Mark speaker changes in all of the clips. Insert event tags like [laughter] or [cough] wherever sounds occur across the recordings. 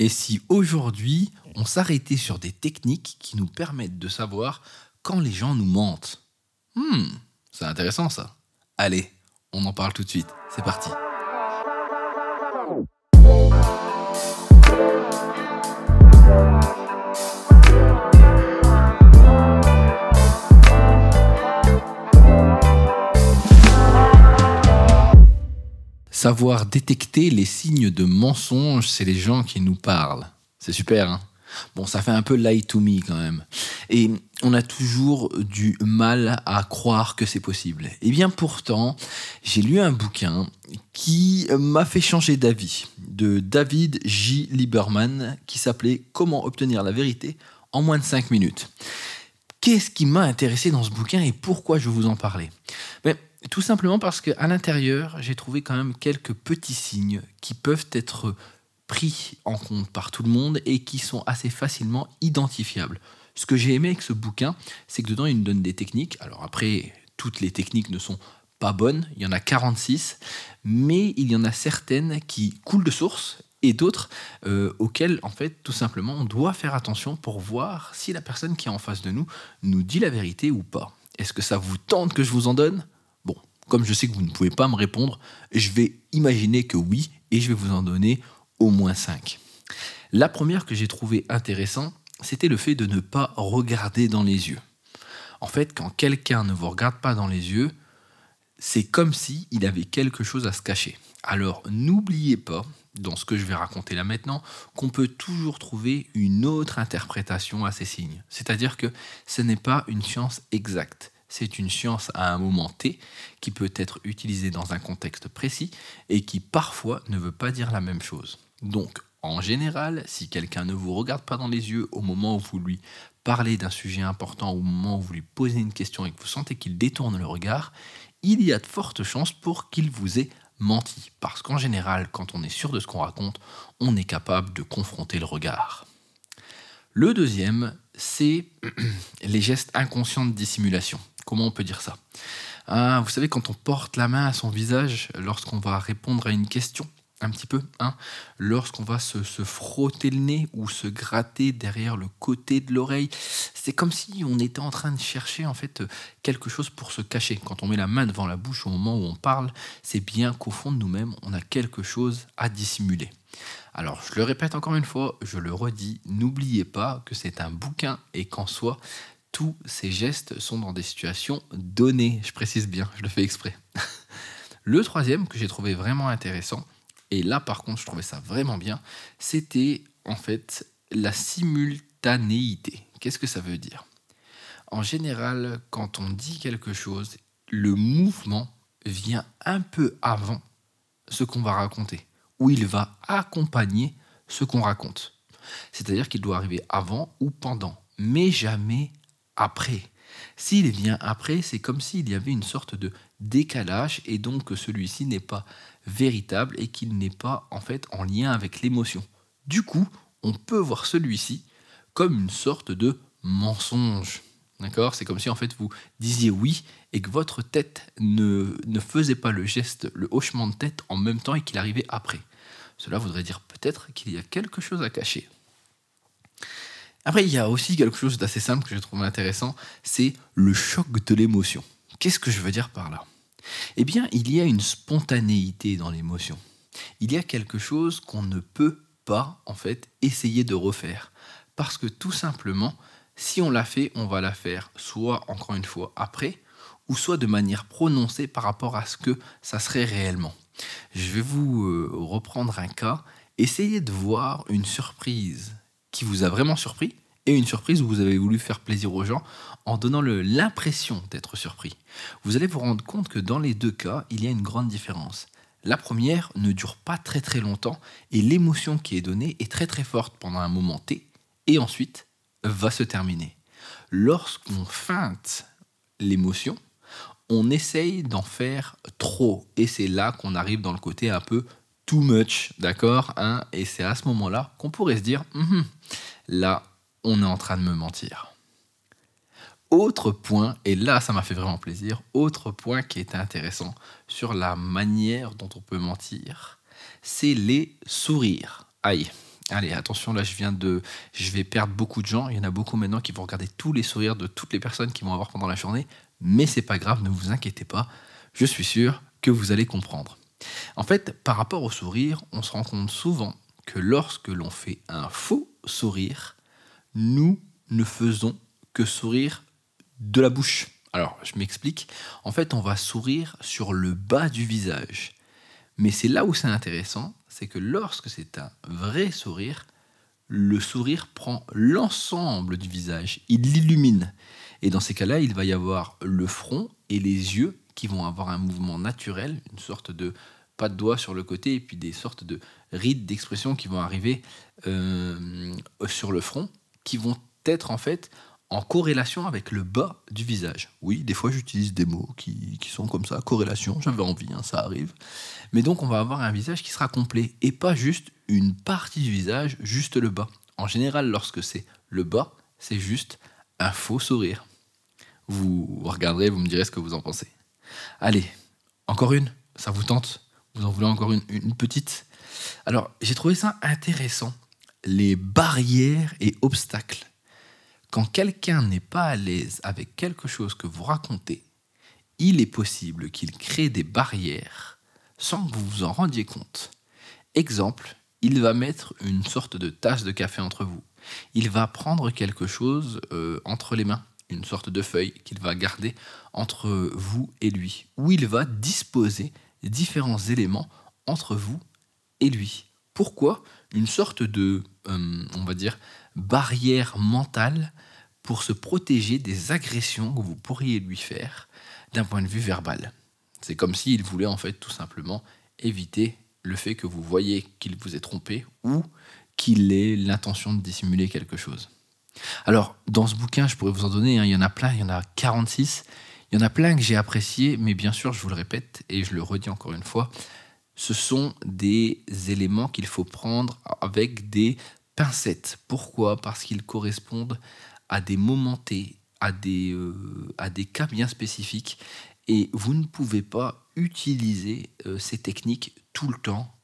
Speaker 1: Et si aujourd'hui, on s'arrêtait sur des techniques qui nous permettent de savoir quand les gens nous mentent? Hmm, c'est intéressant ça. Allez, on en parle tout de suite. C'est parti. Savoir détecter les signes de mensonge, c'est les gens qui nous parlent. C'est super, hein Bon, ça fait un peu lie to me quand même. Et on a toujours du mal à croire que c'est possible. Et eh bien pourtant, j'ai lu un bouquin qui m'a fait changer d'avis, de David J. Lieberman, qui s'appelait Comment obtenir la vérité en moins de 5 minutes. Qu'est-ce qui m'a intéressé dans ce bouquin et pourquoi je vous en parlais ben, tout simplement parce qu'à l'intérieur, j'ai trouvé quand même quelques petits signes qui peuvent être pris en compte par tout le monde et qui sont assez facilement identifiables. Ce que j'ai aimé avec ce bouquin, c'est que dedans, il nous donne des techniques. Alors après, toutes les techniques ne sont pas bonnes, il y en a 46, mais il y en a certaines qui coulent de source et d'autres euh, auxquelles, en fait, tout simplement, on doit faire attention pour voir si la personne qui est en face de nous nous dit la vérité ou pas. Est-ce que ça vous tente que je vous en donne? Comme je sais que vous ne pouvez pas me répondre, je vais imaginer que oui, et je vais vous en donner au moins 5. La première que j'ai trouvée intéressante, c'était le fait de ne pas regarder dans les yeux. En fait, quand quelqu'un ne vous regarde pas dans les yeux, c'est comme si avait quelque chose à se cacher. Alors n'oubliez pas, dans ce que je vais raconter là maintenant, qu'on peut toujours trouver une autre interprétation à ces signes. C'est-à-dire que ce n'est pas une science exacte c'est une science à un moment T qui peut être utilisée dans un contexte précis et qui parfois ne veut pas dire la même chose. Donc, en général, si quelqu'un ne vous regarde pas dans les yeux au moment où vous lui parlez d'un sujet important, au moment où vous lui posez une question et que vous sentez qu'il détourne le regard, il y a de fortes chances pour qu'il vous ait menti. Parce qu'en général, quand on est sûr de ce qu'on raconte, on est capable de confronter le regard. Le deuxième, c'est [clears throat] les gestes inconscients de dissimulation. Comment on peut dire ça ah, Vous savez, quand on porte la main à son visage lorsqu'on va répondre à une question, un petit peu, hein, lorsqu'on va se, frotter le nez ou se gratter derrière le côté de l'oreille, c'est comme si on était en train de chercher en fait quelque chose pour se cacher. Quand on met la main devant la bouche au moment où on parle, c'est bien qu'au fond de nous-mêmes, on a quelque chose à dissimuler. Alors, je le répète encore une fois, je le redis, n'oubliez pas que c'est un bouquin et qu'en soi, tous ces gestes sont dans des situations données. Je précise bien, je le fais exprès. [laughs] le troisième que j'ai trouvé vraiment intéressant, et là par contre je trouvais ça vraiment bien, c'était en fait la simultanéité. Qu'est-ce que ça veut dire? En général, quand on dit quelque chose, le mouvement vient un peu avant ce qu'on va raconter, ou il va accompagner ce qu'on raconte. C'est-à-dire qu'il doit arriver avant ou pendant, mais jamais après. S'il vient après, c'est comme s'il y avait une sorte de décalage et donc que celui-ci n'est pas véritable et qu'il n'est pas en fait en lien avec l'émotion. Du coup, on peut voir celui-ci comme une sorte de mensonge. D'accord? C'est comme si en fait vous disiez oui et que votre tête ne, ne faisait pas le geste, le hochement de tête en même temps et qu'il arrivait après. Cela voudrait dire peut-être qu'il y a quelque chose à cacher. Après, il y a aussi quelque chose d'assez simple que je trouve intéressant, c'est le choc de l'émotion. Qu'est-ce que je veux dire par là? Eh bien, il y a une spontanéité dans l'émotion. Il y a quelque chose qu'on ne peut pas, en fait, essayer de refaire. Parce que tout simplement, si on l'a fait, on va la faire soit, encore une fois, après, ou soit de manière prononcée par rapport à ce que ça serait réellement. Je vais vous euh, reprendre un cas. Essayez de voir une surprise qui vous a vraiment surpris et une surprise où vous avez voulu faire plaisir aux gens en donnant l'impression d'être surpris. Vous allez vous rendre compte que dans les deux cas, il y a une grande différence. La première ne dure pas très très longtemps et l'émotion qui est donnée est très très forte pendant un moment T et ensuite va se terminer. Lorsqu'on feinte l'émotion, on essaye d'en faire trop et c'est là qu'on arrive dans le côté un peu too much, d'accord hein Et c'est à ce moment-là qu'on pourrait se dire, hum, là, on est en train de me mentir. Autre point, et là ça m'a fait vraiment plaisir, autre point qui est intéressant sur la manière dont on peut mentir, c'est les sourires. Aïe, Allez, attention, là, je viens de. Je vais perdre beaucoup de gens. Il y en a beaucoup maintenant qui vont regarder tous les sourires de toutes les personnes qui vont avoir pendant la journée. Mais c'est pas grave, ne vous inquiétez pas. Je suis sûr que vous allez comprendre. En fait, par rapport au sourire, on se rend compte souvent que lorsque l'on fait un faux sourire, nous ne faisons que sourire de la bouche. Alors, je m'explique. En fait, on va sourire sur le bas du visage. Mais c'est là où c'est intéressant, c'est que lorsque c'est un vrai sourire, le sourire prend l'ensemble du visage, il l'illumine. Et dans ces cas-là, il va y avoir le front et les yeux qui vont avoir un mouvement naturel, une sorte de pas de doigts sur le côté et puis des sortes de rides d'expression qui vont arriver euh, sur le front, qui vont être en fait en corrélation avec le bas du visage. Oui, des fois j'utilise des mots qui, sont comme ça, corrélation, j'avais envie, hein, ça arrive. Mais donc on va avoir un visage qui sera complet et pas juste une partie du visage, juste le bas. En général, lorsque c'est le bas, c'est juste un faux sourire. Vous regarderez, vous me direz ce que vous en pensez. Allez, encore une Ça vous tente Vous en voulez encore une, une petite Alors, j'ai trouvé ça intéressant. Les barrières et obstacles quand quelqu'un n'est pas à l'aise avec quelque chose que vous racontez, il est possible qu'il crée des barrières sans que vous vous en rendiez compte. Exemple, il va mettre une sorte de tasse de café entre vous. Il va prendre quelque chose euh, entre les mains, une sorte de feuille qu'il va garder entre vous et lui, ou il va disposer différents éléments entre vous et lui. Pourquoi Une sorte de, euh, on va dire, barrière mentale pour se protéger des agressions que vous pourriez lui faire d'un point de vue verbal? C'est comme s'il voulait en fait tout simplement éviter le fait que vous voyez qu'il vous ait trompé ou qu'il ait l'intention de dissimuler quelque chose. Alors, dans ce bouquin, je pourrais vous en donner, hein, il y en a plein, il y en a 46, il y en a plein que j'ai appréciés, mais bien sûr, je vous le répète et je le redis encore une fois, ce sont des éléments qu'il faut prendre avec des pincettes. Pourquoi? Parce qu'ils correspondent à des moments T, à des, euh, à des cas bien spécifiques. Et vous ne pouvez pas utiliser euh, ces techniques tout le temps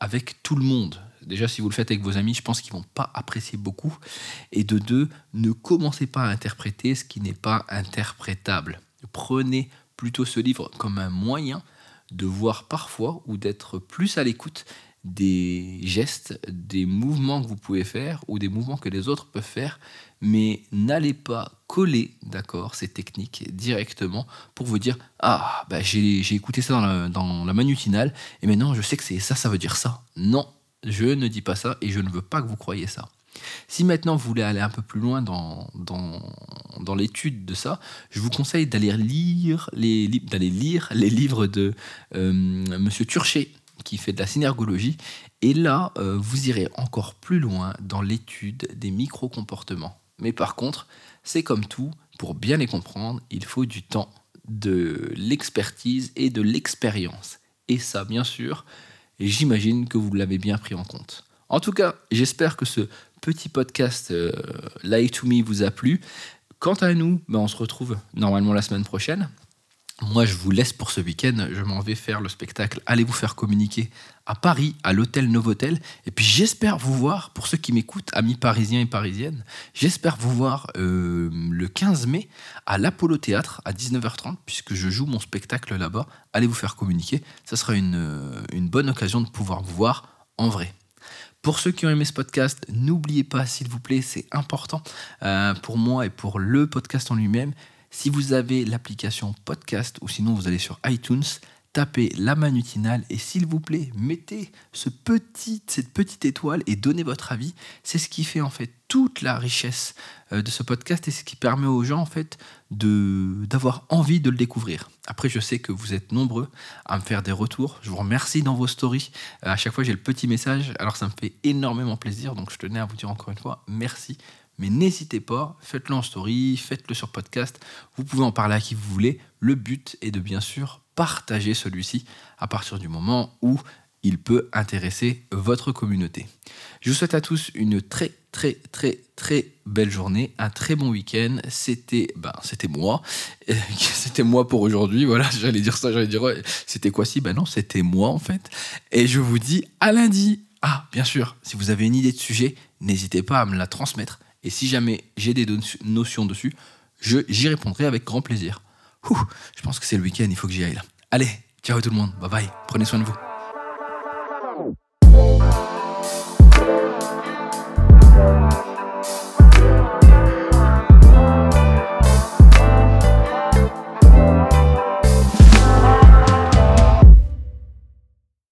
Speaker 1: avec tout le monde. Déjà, si vous le faites avec vos amis, je pense qu'ils vont pas apprécier beaucoup. Et de deux, ne commencez pas à interpréter ce qui n'est pas interprétable. Prenez plutôt ce livre comme un moyen de voir parfois ou d'être plus à l'écoute des gestes, des mouvements que vous pouvez faire ou des mouvements que les autres peuvent faire, mais n'allez pas coller d'accord ces techniques directement pour vous dire ah bah j'ai écouté ça dans la, dans la manutinale et maintenant je sais que c'est ça ça veut dire ça. Non, je ne dis pas ça et je ne veux pas que vous croyiez ça. Si maintenant vous voulez aller un peu plus loin dans, dans, dans l'étude de ça, je vous conseille d'aller lire les, d'aller lire les livres de euh, Monsieur Turchet qui fait de la synergologie. Et là, euh, vous irez encore plus loin dans l'étude des micro-comportements. Mais par contre, c'est comme tout, pour bien les comprendre, il faut du temps, de l'expertise et de l'expérience. Et ça, bien sûr, j'imagine que vous l'avez bien pris en compte. En tout cas, j'espère que ce petit podcast euh, to Me vous a plu. Quant à nous, ben, on se retrouve normalement la semaine prochaine moi, je vous laisse pour ce week-end. Je m'en vais faire le spectacle Allez vous faire communiquer à Paris, à l'hôtel Novotel. Et puis, j'espère vous voir, pour ceux qui m'écoutent, amis parisiens et parisiennes, j'espère vous voir euh, le 15 mai à l'Apollo Théâtre à 19h30, puisque je joue mon spectacle là-bas. Allez vous faire communiquer. Ça sera une, euh, une bonne occasion de pouvoir vous voir en vrai. Pour ceux qui ont aimé ce podcast, n'oubliez pas, s'il vous plaît, c'est important euh, pour moi et pour le podcast en lui-même, si vous avez l'application podcast ou sinon vous allez sur iTunes, tapez la manutinale et s'il vous plaît, mettez cette petite étoile et donnez votre avis. C'est ce qui fait en fait toute la richesse euh, de ce podcast et ce qui permet aux gens en fait d'avoir envie de le découvrir. Après, je sais que vous êtes nombreux à me faire des retours. Je vous remercie dans vos stories. Euh, à chaque fois, j'ai le petit message. Alors, ça me fait énormément plaisir. Donc, je tenais à vous dire encore une fois merci mais n'hésitez pas, faites-le en story, faites-le sur podcast. Vous pouvez en parler à qui vous voulez. Le but est de bien sûr partager celui-ci à partir du moment où il peut intéresser votre communauté. Je vous souhaite à tous une très très très très belle journée, un très bon week-end. C'était ben c'était moi, [laughs] c'était moi pour aujourd'hui. Voilà, [laughs] j'allais dire ça, j'allais dire c'était quoi si? Ben non, c'était moi en fait. Et je vous dis à lundi. Ah, bien sûr, si vous avez une idée de sujet, n'hésitez pas à me la transmettre. Et si jamais j'ai des notions dessus, j'y répondrai avec grand plaisir. je pense que c'est le week-end, il faut que j'y aille. Allez, ciao tout le monde, bye bye, prenez soin de vous.